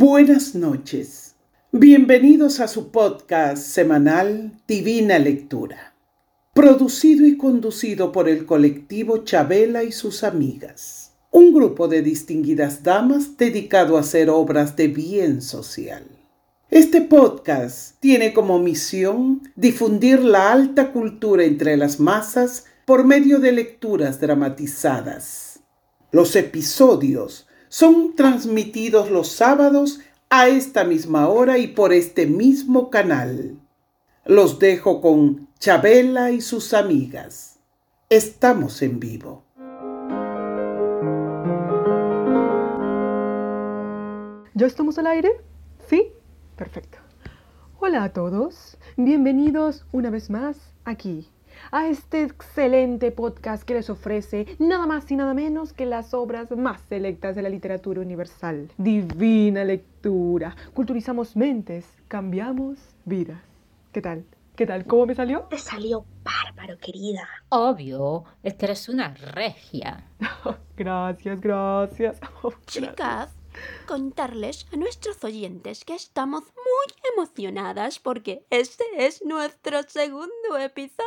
Buenas noches. Bienvenidos a su podcast semanal Divina Lectura, producido y conducido por el colectivo Chabela y sus amigas, un grupo de distinguidas damas dedicado a hacer obras de bien social. Este podcast tiene como misión difundir la alta cultura entre las masas por medio de lecturas dramatizadas. Los episodios son transmitidos los sábados a esta misma hora y por este mismo canal. Los dejo con Chabela y sus amigas. Estamos en vivo. ¿Ya estamos al aire? ¿Sí? Perfecto. Hola a todos, bienvenidos una vez más aquí a este excelente podcast que les ofrece nada más y nada menos que las obras más selectas de la literatura universal. Divina lectura. Culturizamos mentes, cambiamos vidas. ¿Qué tal? ¿Qué tal? ¿Cómo me salió? Te salió bárbaro, querida. Obvio, es que eres una regia. gracias, gracias. Oh, Chicas, contarles a nuestros oyentes que estamos muy emocionadas porque este es nuestro segundo episodio.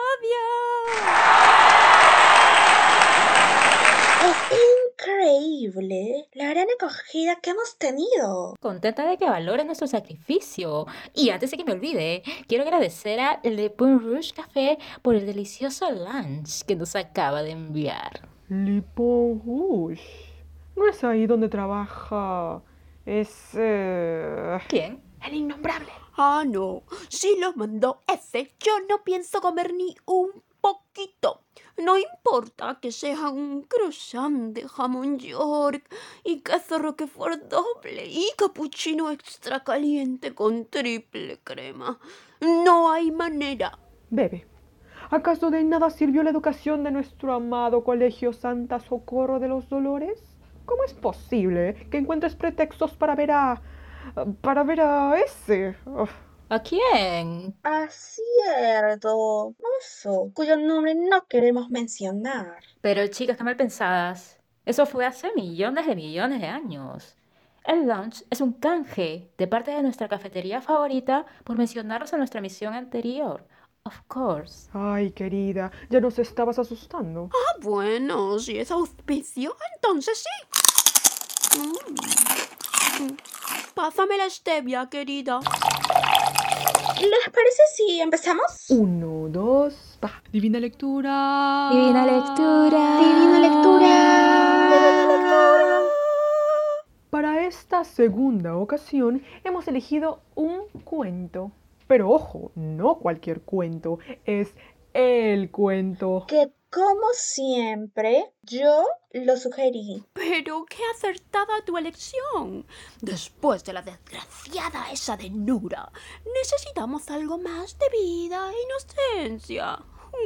Es increíble la gran acogida que hemos tenido. Contenta de que valoren nuestro sacrificio. Y antes de que me olvide, quiero agradecer a Le Bon Rouge Café por el delicioso lunch que nos acaba de enviar. Le Bon Rouge. No es ahí donde trabaja. Es. Eh, ¿Quién? El innombrable. Ah, no. Si lo mandó ese, yo no pienso comer ni un poquito. No importa que sea un croissant de jamón york y queso roquefort doble y cappuccino extra caliente con triple crema. No hay manera. Bebe. ¿Acaso de nada sirvió la educación de nuestro amado Colegio Santa Socorro de los Dolores? ¿Cómo es posible que encuentres pretextos para ver a... para ver a ese? ¿A quién? A cierto mozo, cuyo nombre no queremos mencionar. Pero chicas, qué mal pensadas. Eso fue hace millones de millones de años. El lunch es un canje de parte de nuestra cafetería favorita por mencionarnos en nuestra misión anterior. Of course. Ay, querida, ya nos estabas asustando. Ah, bueno, si es auspicio, entonces sí. Mm. Pásame la stevia, querida. ¿Les parece si empezamos? Uno, dos, va. Divina lectura. Divina lectura. Divina lectura. Divina lectura. Para esta segunda ocasión hemos elegido un cuento. Pero ojo, no cualquier cuento, es el cuento. Que como siempre, yo lo sugerí. Pero qué acertada tu elección. Después de la desgraciada esa de Nura, necesitamos algo más de vida e inocencia.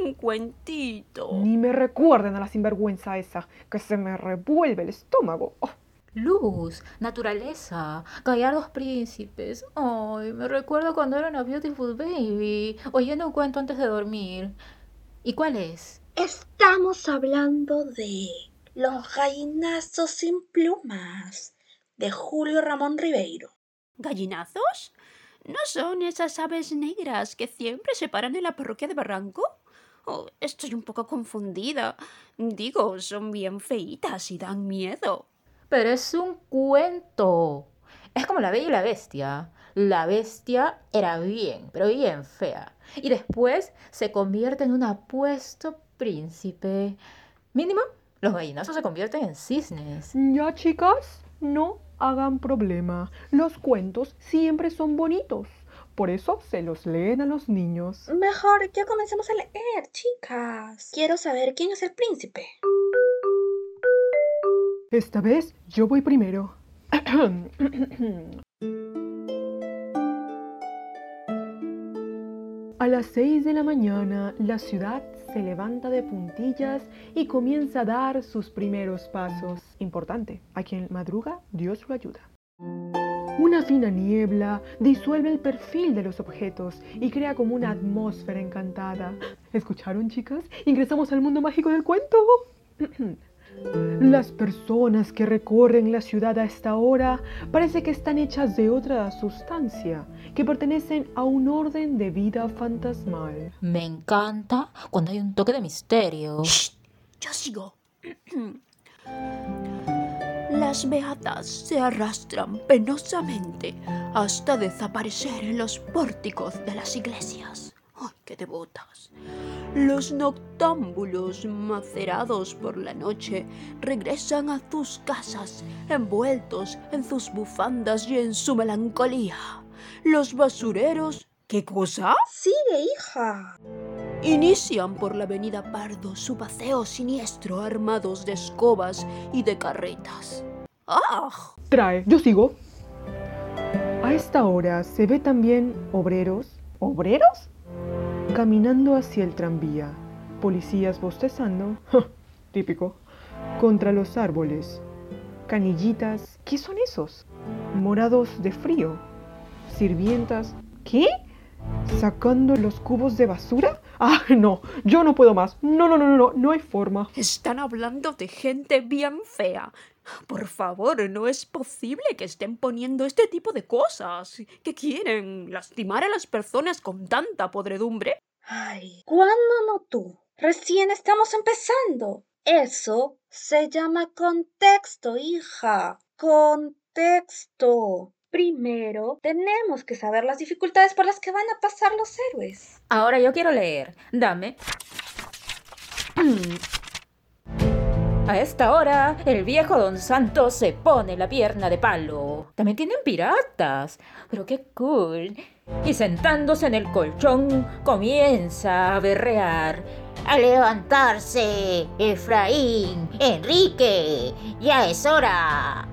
Un cuentito. Ni me recuerden a la sinvergüenza esa, que se me revuelve el estómago. Oh. Luz, naturaleza, gallardos príncipes. Ay, me recuerdo cuando era una beautiful baby, oyendo un cuento antes de dormir. ¿Y cuál es? Estamos hablando de Los gallinazos sin plumas, de Julio Ramón Ribeiro. ¿Gallinazos? ¿No son esas aves negras que siempre se paran en la parroquia de Barranco? Oh, estoy un poco confundida. Digo, son bien feitas y dan miedo. Pero es un cuento. Es como la bella y la bestia. La bestia era bien, pero bien fea. Y después se convierte en un apuesto príncipe. Mínimo, los gallinazos se convierten en cisnes. Ya, chicas, no hagan problema. Los cuentos siempre son bonitos. Por eso se los leen a los niños. Mejor que comencemos a leer, chicas. Quiero saber quién es el príncipe. Esta vez yo voy primero. A las seis de la mañana, la ciudad se levanta de puntillas y comienza a dar sus primeros pasos. Importante, a quien madruga, Dios lo ayuda. Una fina niebla disuelve el perfil de los objetos y crea como una atmósfera encantada. ¿Escucharon, chicas? Ingresamos al mundo mágico del cuento. Las personas que recorren la ciudad a esta hora parece que están hechas de otra sustancia, que pertenecen a un orden de vida fantasmal. Me encanta cuando hay un toque de misterio. Yo sigo. Las beatas se arrastran penosamente hasta desaparecer en los pórticos de las iglesias. ¡Ay, qué devotas! Los noctámbulos macerados por la noche regresan a sus casas envueltos en sus bufandas y en su melancolía. Los basureros... ¿Qué cosa? Sigue, hija. Inician por la avenida Pardo su paseo siniestro armados de escobas y de carretas. ¡Ah! Trae, yo sigo. A esta hora se ve también obreros. ¿Obreros? Caminando hacia el tranvía. Policías bostezando. Típico. Contra los árboles. Canillitas. ¿Qué son esos? Morados de frío. Sirvientas. ¿Qué? ¿Sacando los cubos de basura? Ah, no, yo no puedo más. No, no, no, no, no, no hay forma. Están hablando de gente bien fea. Por favor, no es posible que estén poniendo este tipo de cosas. ¿Qué quieren? ¿Lastimar a las personas con tanta podredumbre? Ay, ¿cuándo no tú? Recién estamos empezando. Eso se llama contexto, hija. Contexto. Primero, tenemos que saber las dificultades por las que van a pasar los héroes. Ahora yo quiero leer. Dame. A esta hora, el viejo Don Santos se pone la pierna de palo. También tienen piratas. Pero qué cool. Y sentándose en el colchón, comienza a berrear. A levantarse, Efraín, Enrique, ya es hora.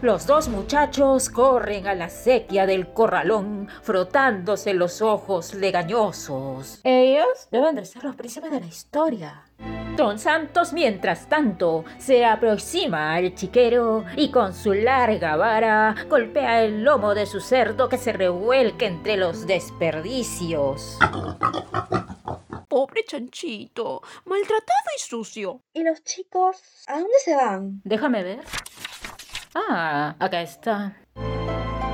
Los dos muchachos corren a la sequía del corralón, frotándose los ojos legañosos. Ellos deben de ser los príncipes de la historia. Don Santos, mientras tanto, se aproxima al chiquero y con su larga vara golpea el lomo de su cerdo que se revuelca entre los desperdicios. Pobre chanchito, maltratado y sucio. ¿Y los chicos? ¿A dónde se van? Déjame ver. Ah, acá está.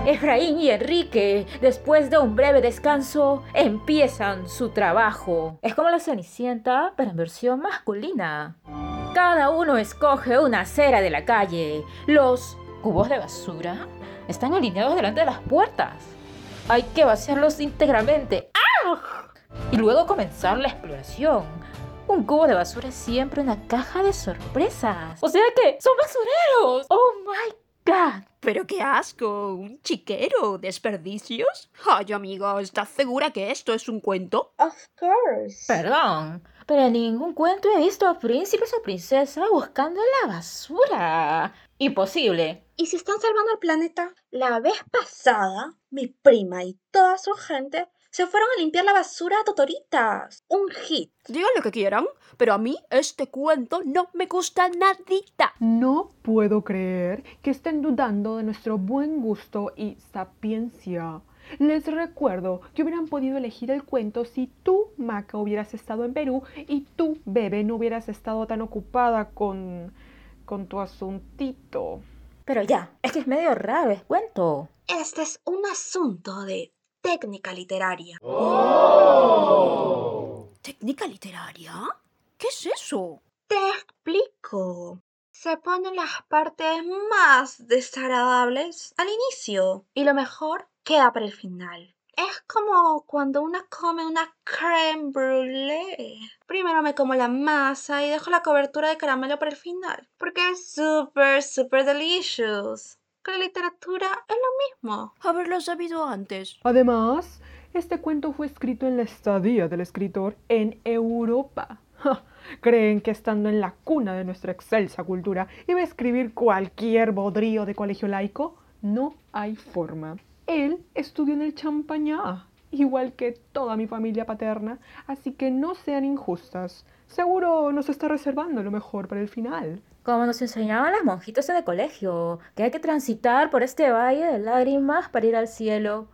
Efraín y Enrique, después de un breve descanso, empiezan su trabajo. Es como la Cenicienta, pero en versión masculina. Cada uno escoge una acera de la calle. Los cubos de basura están alineados delante de las puertas. Hay que vaciarlos íntegramente. ¡Ah! Y luego comenzar la exploración. Un cubo de basura es siempre una caja de sorpresas. O sea que son basureros. Oh my god. Pero qué asco, un chiquero, desperdicios. Ay, amiga, ¿estás segura que esto es un cuento? Of course. Perdón, pero en ningún cuento he visto a príncipes o princesas buscando la basura. Imposible. ¿Y si están salvando el planeta? La vez pasada, mi prima y toda su gente se fueron a limpiar la basura a Totoritas. Un hit. Digan lo que quieran, pero a mí este cuento no me gusta nadita. No puedo creer que estén dudando de nuestro buen gusto y sapiencia. Les recuerdo que hubieran podido elegir el cuento si tú, Maca, hubieras estado en Perú y tú, Bebe, no hubieras estado tan ocupada con. con tu asuntito. Pero ya, es que es medio raro, es cuento. Este es un asunto de técnica literaria. ¿Técnica literaria? ¿Qué es eso? Te explico. Se ponen las partes más desagradables al inicio y lo mejor queda para el final. Es como cuando uno come una crème brûlée. Primero me como la masa y dejo la cobertura de caramelo para el final, porque es súper, súper delicious. Con la literatura es lo mismo. Haberlo sabido antes. Además, este cuento fue escrito en la estadía del escritor en Europa. Ja, Creen que estando en la cuna de nuestra excelsa cultura iba a escribir cualquier bodrío de colegio laico. No hay forma. Él estudió en el Champañá, igual que toda mi familia paterna, así que no sean injustas. Seguro nos está reservando lo mejor para el final. Como nos enseñaban las monjitas en el colegio, que hay que transitar por este valle de lágrimas para ir al cielo.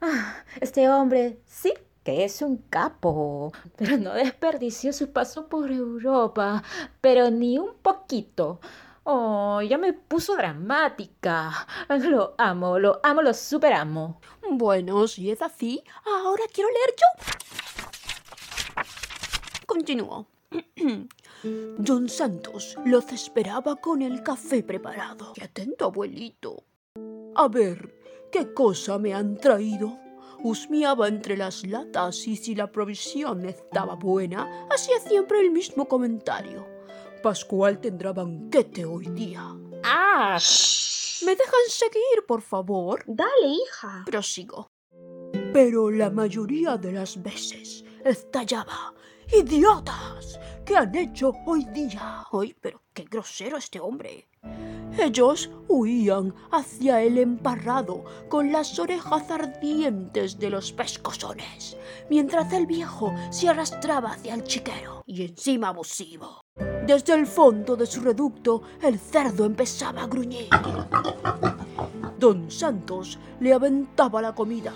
Ah, este hombre sí que es un capo, pero no desperdició su paso por Europa, pero ni un poquito. Oh, ya me puso dramática. Lo amo, lo amo, lo super amo. Bueno, si es así, ahora quiero leer yo. Continúo. Don Santos los esperaba con el café preparado. ¡Qué atento, abuelito! A ver, ¿qué cosa me han traído? Husmeaba entre las latas y si la provisión estaba buena, hacía siempre el mismo comentario. Pascual tendrá banquete hoy día. ¡Ah! ¿Me dejan seguir, por favor? Dale, hija. Prosigo. Pero la mayoría de las veces estallaba. ¡Idiotas! ¿Qué han hecho hoy día? ¡Ay, pero qué grosero este hombre! Ellos huían hacia el emparrado con las orejas ardientes de los pescozones, mientras el viejo se arrastraba hacia el chiquero y encima abusivo. Desde el fondo de su reducto el cerdo empezaba a gruñir. Don Santos le aventaba la comida.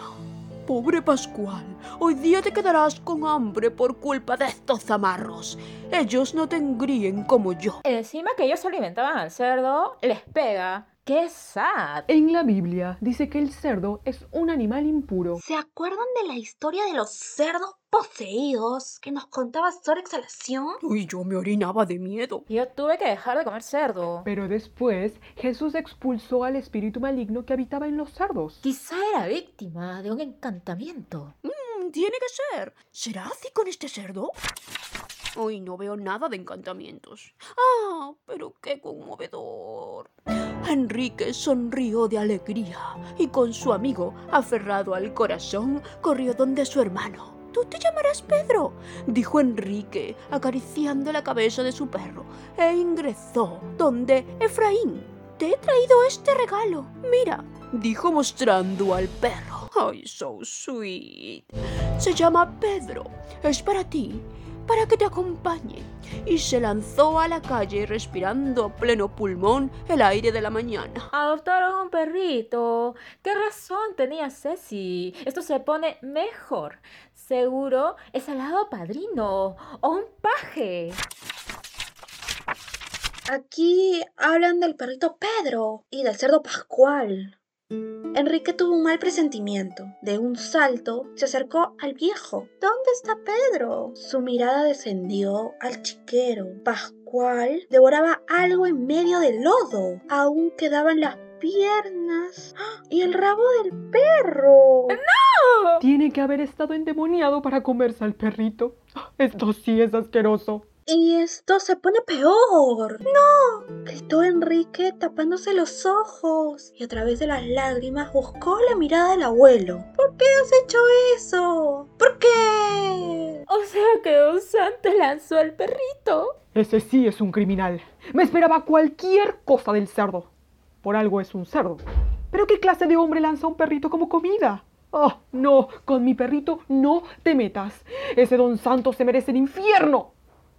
Pobre Pascual, hoy día te quedarás con hambre por culpa de estos zamarros. Ellos no te engríen como yo. Encima que ellos se alimentaban al cerdo, les pega. ¡Qué sad! En la Biblia dice que el cerdo es un animal impuro. ¿Se acuerdan de la historia de los cerdos poseídos que nos contaba Sor Exhalación? Uy, yo me orinaba de miedo. Yo tuve que dejar de comer cerdo. Pero después Jesús expulsó al espíritu maligno que habitaba en los cerdos. Quizá era víctima de un encantamiento. Mm, tiene que ser. ¿Será así con este cerdo? Hoy no veo nada de encantamientos. Ah, pero qué conmovedor. Enrique sonrió de alegría y con su amigo, aferrado al corazón, corrió donde su hermano. Tú te llamarás Pedro, dijo Enrique, acariciando la cabeza de su perro, e ingresó donde Efraín. Te he traído este regalo. Mira, dijo mostrando al perro. Ay, so sweet. Se llama Pedro. Es para ti para que te acompañe, y se lanzó a la calle respirando a pleno pulmón el aire de la mañana. Adoptaron un perrito. ¿Qué razón tenía Ceci? Esto se pone mejor. Seguro es al lado padrino o un paje. Aquí hablan del perrito Pedro y del cerdo Pascual. Enrique tuvo un mal presentimiento. De un salto se acercó al viejo. ¿Dónde está Pedro? Su mirada descendió al chiquero. Pascual devoraba algo en medio del lodo. Aún quedaban las piernas ¡Ah! y el rabo del perro. Tiene que haber estado endemoniado para comerse al perrito. Esto sí es asqueroso. Y esto se pone peor. ¡No! gritó Enrique tapándose los ojos y a través de las lágrimas buscó la mirada del abuelo. ¿Por qué has hecho eso? ¿Por qué? O sea que Don Santos lanzó al perrito. Ese sí es un criminal. Me esperaba cualquier cosa del cerdo. Por algo es un cerdo. ¿Pero qué clase de hombre lanza un perrito como comida? Oh, no, con mi perrito no te metas. Ese don Santos se merece el infierno.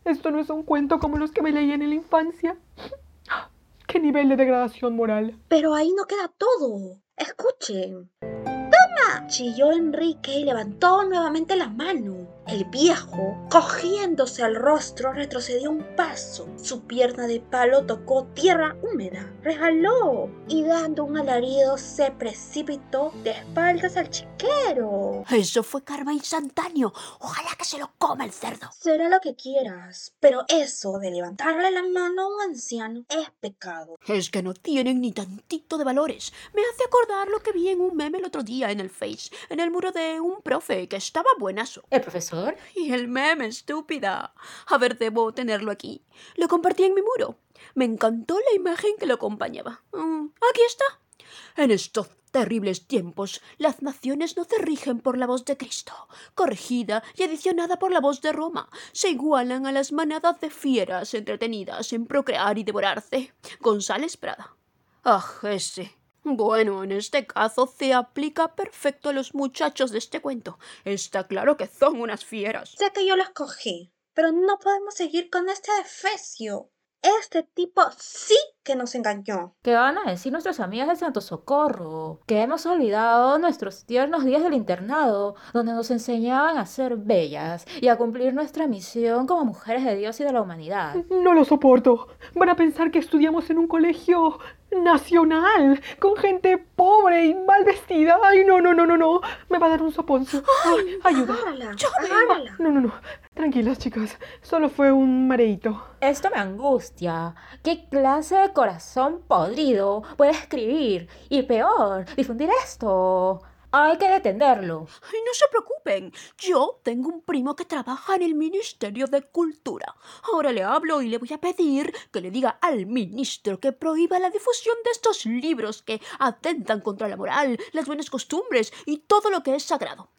Esto no es un cuento como los que me leí en la infancia. ¡Qué nivel de degradación moral! Pero ahí no queda todo. Escuchen. ¡Toma! chilló Enrique y levantó nuevamente la mano. El viejo, cogiéndose al rostro, retrocedió un paso. Su pierna de palo tocó tierra húmeda, resbaló y dando un alarido se precipitó de espaldas al chiquero. Eso fue karma instantáneo. Ojalá que se lo coma el cerdo. Será lo que quieras, pero eso de levantarle la mano a un anciano es pecado. Es que no tienen ni tantito de valores. Me hace acordar lo que vi en un meme el otro día en el Face, en el muro de un profe que estaba buenazo. ¿El profesor? Y el meme, estúpida. A ver, debo tenerlo aquí. Lo compartí en mi muro. Me encantó la imagen que lo acompañaba. Mm, aquí está. En estos terribles tiempos, las naciones no se rigen por la voz de Cristo, corregida y adicionada por la voz de Roma. Se igualan a las manadas de fieras entretenidas en procrear y devorarse. González Prada. Ah, ese. Bueno, en este caso se aplica perfecto a los muchachos de este cuento. Está claro que son unas fieras. Sé que yo lo escogí, pero no podemos seguir con este defecio. Este tipo sí que nos engañó. ¿Qué van a decir nuestras amigas de Santo Socorro? Que hemos olvidado nuestros tiernos días del internado, donde nos enseñaban a ser bellas y a cumplir nuestra misión como mujeres de Dios y de la humanidad. No lo soporto. Van a pensar que estudiamos en un colegio nacional, con gente pobre y mal vestida. Ay, no, no, no, no, no. Me va a dar un soponcio. Ay, ayuda. Agárrala, agárrala. No, no, no. Tranquilas, chicas. Solo fue un mareíto. Esto me angustia. ¿Qué clase de corazón podrido puede escribir? Y peor, difundir esto. Hay que detenerlo. Ay, no se preocupen. Yo tengo un primo que trabaja en el Ministerio de Cultura. Ahora le hablo y le voy a pedir que le diga al ministro que prohíba la difusión de estos libros que atentan contra la moral, las buenas costumbres y todo lo que es sagrado.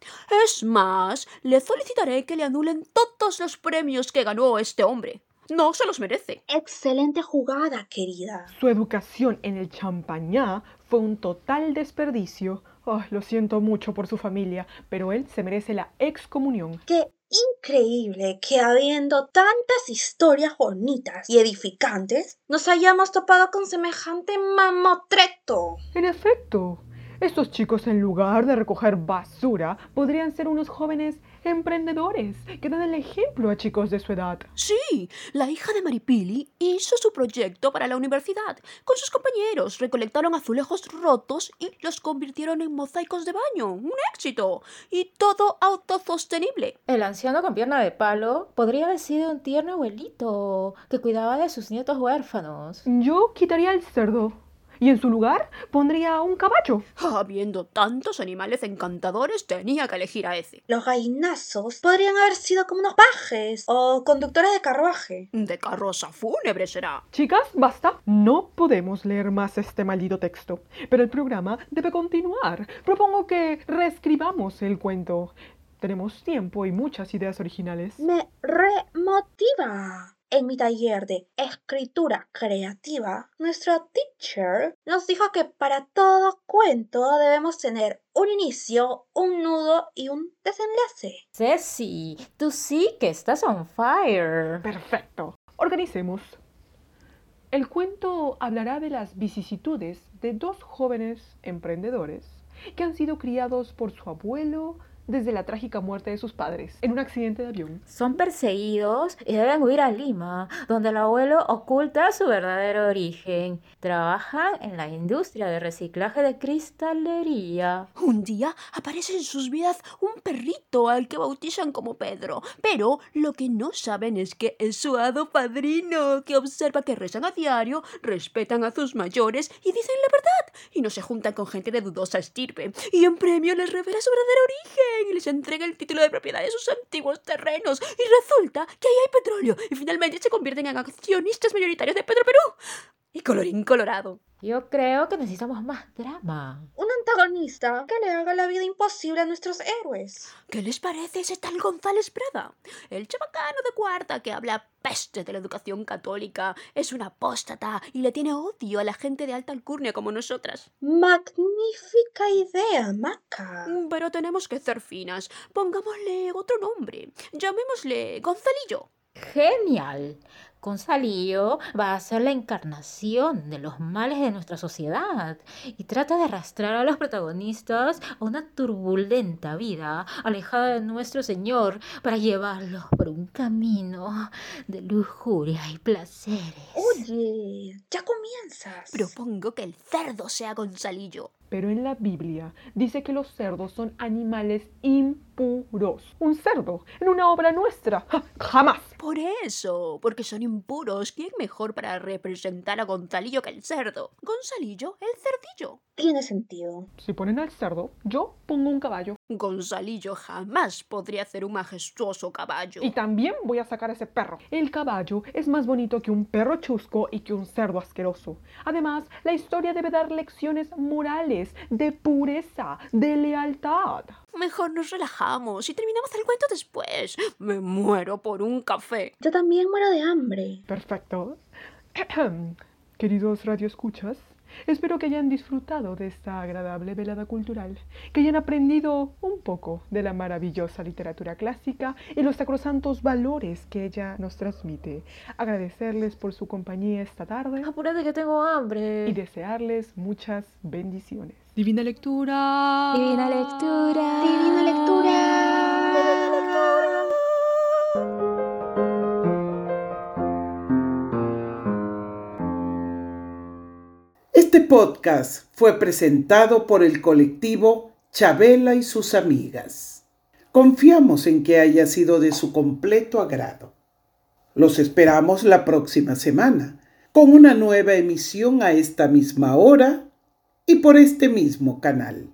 Es más, le solicitaré que le anulen todos los premios que ganó este hombre. No se los merece. Excelente jugada, querida. Su educación en el champañá fue un total desperdicio. Lo siento mucho por su familia, pero él se merece la excomunión. Qué increíble que habiendo tantas historias bonitas y edificantes, nos hayamos topado con semejante mamotreto. En efecto, estos chicos en lugar de recoger basura podrían ser unos jóvenes emprendedores que dan el ejemplo a chicos de su edad. Sí, la hija de Maripili hizo su proyecto para la universidad. Con sus compañeros recolectaron azulejos rotos y los convirtieron en mosaicos de baño. ¡Un éxito! Y todo autosostenible. El anciano con pierna de palo podría haber sido un tierno abuelito que cuidaba de sus nietos huérfanos. Yo quitaría el cerdo y en su lugar pondría un caballo. Habiendo tantos animales encantadores, tenía que elegir a ese. Los gallinazos podrían haber sido como unos pajes o conductores de carruaje. De carroza fúnebre será. Chicas, basta. No podemos leer más este maldito texto. Pero el programa debe continuar. Propongo que reescribamos el cuento. Tenemos tiempo y muchas ideas originales. Me remotiva. En mi taller de escritura creativa, nuestro teacher nos dijo que para todo cuento debemos tener un inicio, un nudo y un desenlace. Ceci, tú sí que estás on fire. Perfecto. Organicemos. El cuento hablará de las vicisitudes de dos jóvenes emprendedores que han sido criados por su abuelo desde la trágica muerte de sus padres en un accidente de avión. Son perseguidos y deben huir a Lima, donde el abuelo oculta su verdadero origen. Trabajan en la industria de reciclaje de cristalería. Un día aparece en sus vidas un perrito al que bautizan como Pedro, pero lo que no saben es que es su hado padrino, que observa que rezan a diario, respetan a sus mayores y dicen la verdad, y no se juntan con gente de dudosa estirpe, y en premio les revela su verdadero origen y les entrega el título de propiedad de sus antiguos terrenos. Y resulta que ahí hay petróleo y finalmente se convierten en accionistas mayoritarios de Petroperú. Y colorín colorado. Yo creo que necesitamos más drama. Un antagonista que le haga la vida imposible a nuestros héroes. ¿Qué les parece ese tal González Prada? El chabacano de cuarta que habla peste de la educación católica. Es un apóstata y le tiene odio a la gente de alta alcurnia como nosotras. Magnífica idea, Maca. Pero tenemos que ser finas. Pongámosle otro nombre. Llamémosle Gonzalillo. Genial. Gonzalillo va a ser la encarnación de los males de nuestra sociedad y trata de arrastrar a los protagonistas a una turbulenta vida alejada de nuestro Señor para llevarlos por un camino de lujuria y placeres. Oye, ya comienzas. Propongo que el cerdo sea Gonzalillo. Pero en la Biblia dice que los cerdos son animales impuros. Un cerdo en una obra nuestra. ¡Ja! Jamás. Por eso, porque son impuros. ¿Quién mejor para representar a Gonzalillo que el cerdo? Gonzalillo, el cerdillo. Tiene sentido. Si ponen al cerdo, yo pongo un caballo. Gonzalillo jamás podría hacer un majestuoso caballo. Y también voy a sacar ese perro. El caballo es más bonito que un perro chusco y que un cerdo asqueroso. Además, la historia debe dar lecciones morales, de pureza, de lealtad. Mejor nos relajamos y terminamos el cuento después. Me muero por un café. Yo también muero de hambre. Perfecto. queridos radioescuchas, espero que hayan disfrutado de esta agradable velada cultural, que hayan aprendido un poco de la maravillosa literatura clásica y los sacrosantos valores que ella nos transmite. Agradecerles por su compañía esta tarde. Apúrate que tengo hambre. Y desearles muchas bendiciones. Divina lectura. Divina lectura. Divina lectura. Este podcast fue presentado por el colectivo Chabela y sus amigas. Confiamos en que haya sido de su completo agrado. Los esperamos la próxima semana con una nueva emisión a esta misma hora y por este mismo canal.